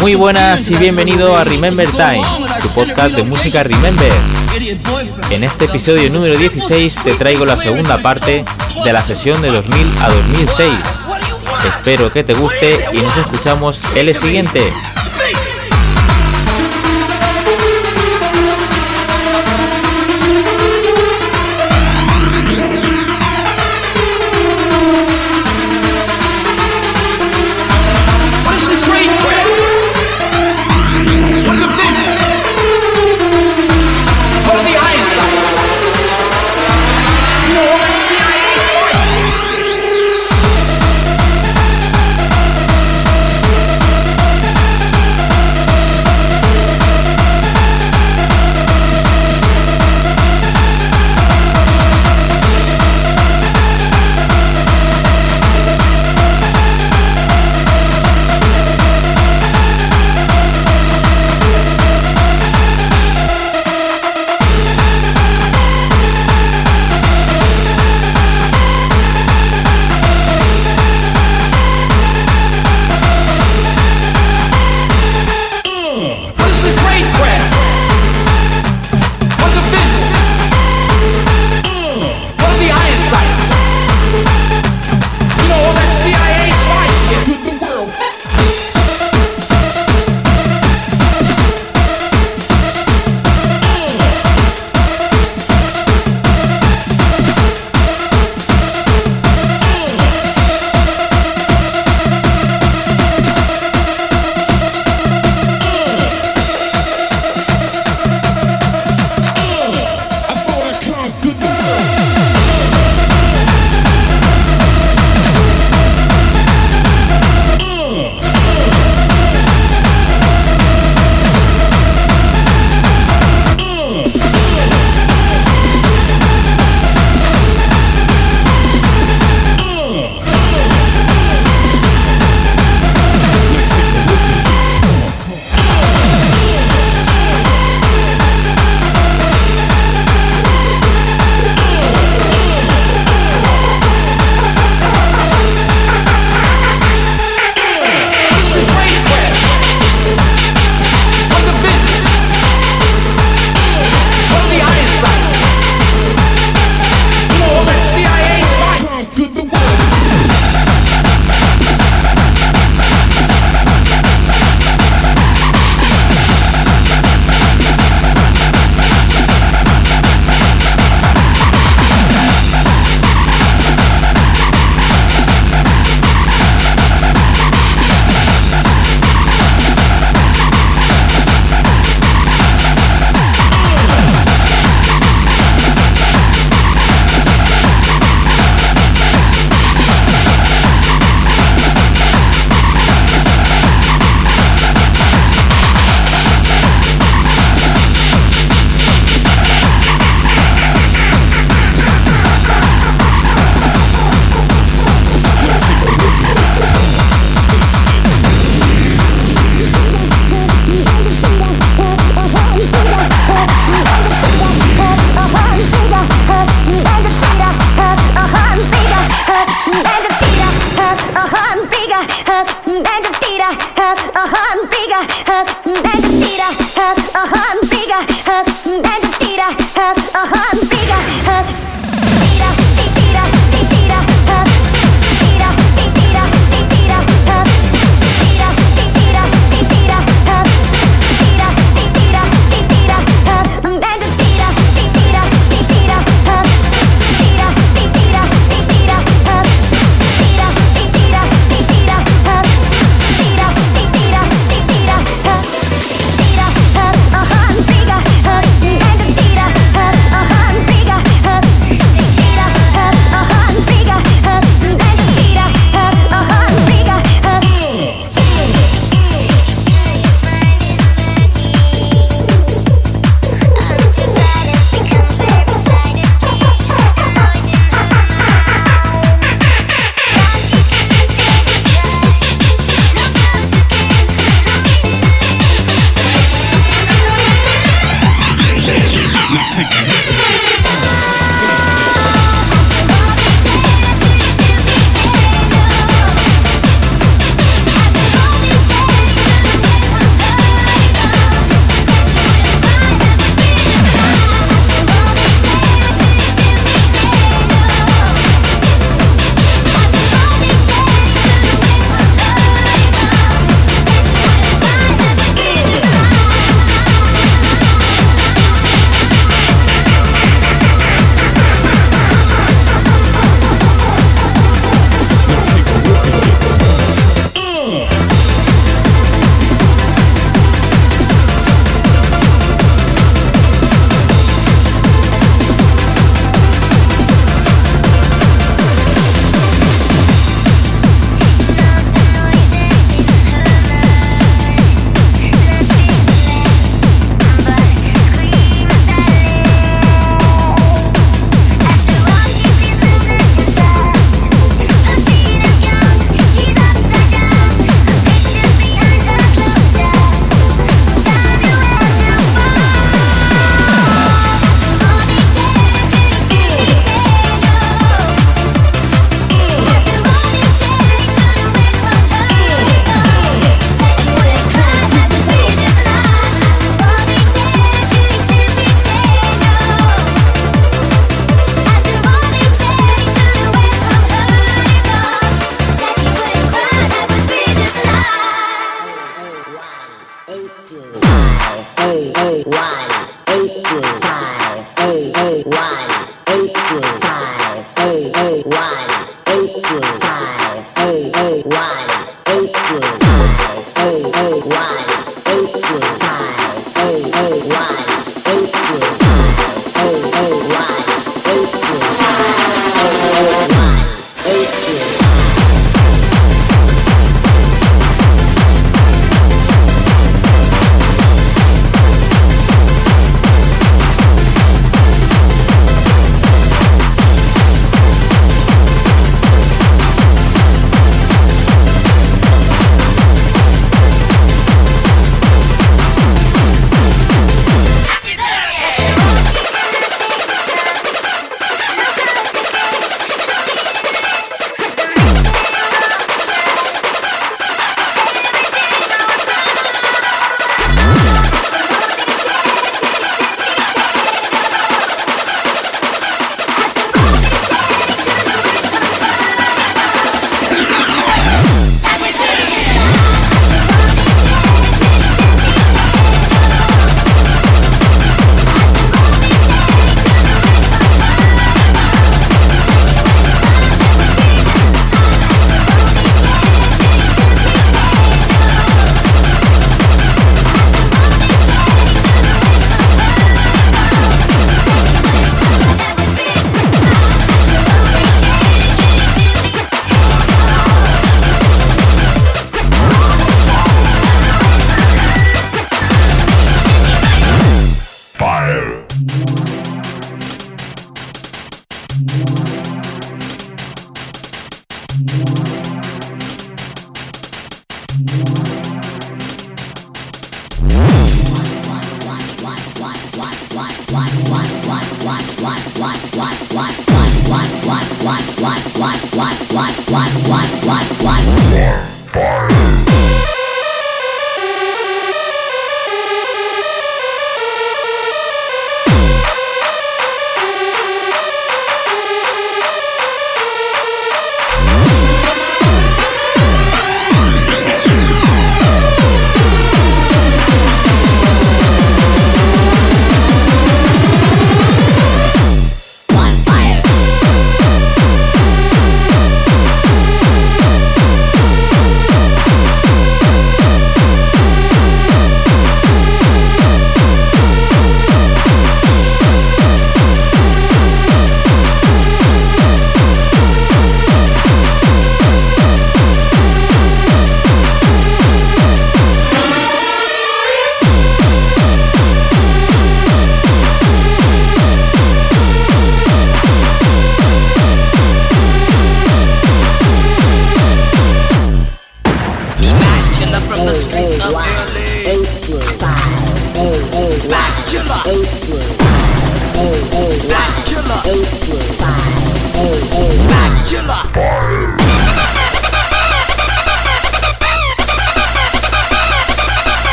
Muy buenas y bienvenido a Remember Time, tu podcast de música Remember. En este episodio número 16 te traigo la segunda parte de la sesión de 2000 a 2006. Espero que te guste y nos escuchamos el siguiente.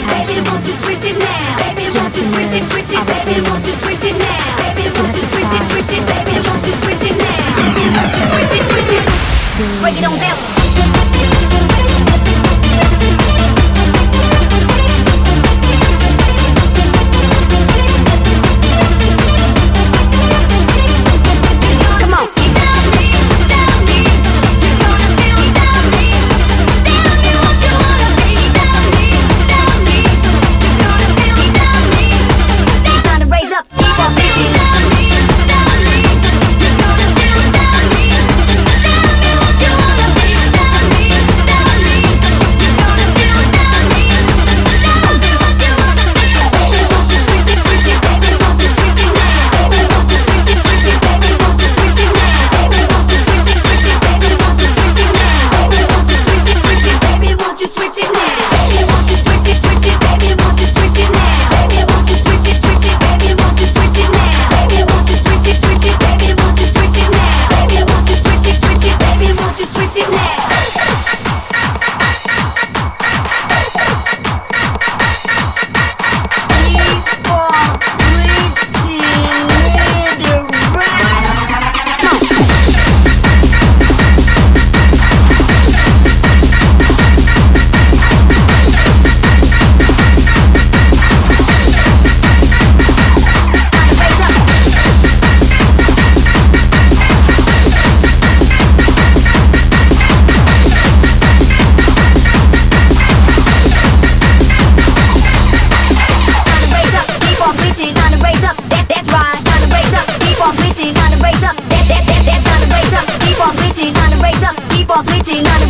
it, baby, won't you switch it now? Baby, won't you switch it, switch it, baby, won't you switch it now? Baby, won't you switch it, switch it, baby, won't you switch it now? Baby, won't you switch it, switch it? Break it on down. boss waiting on the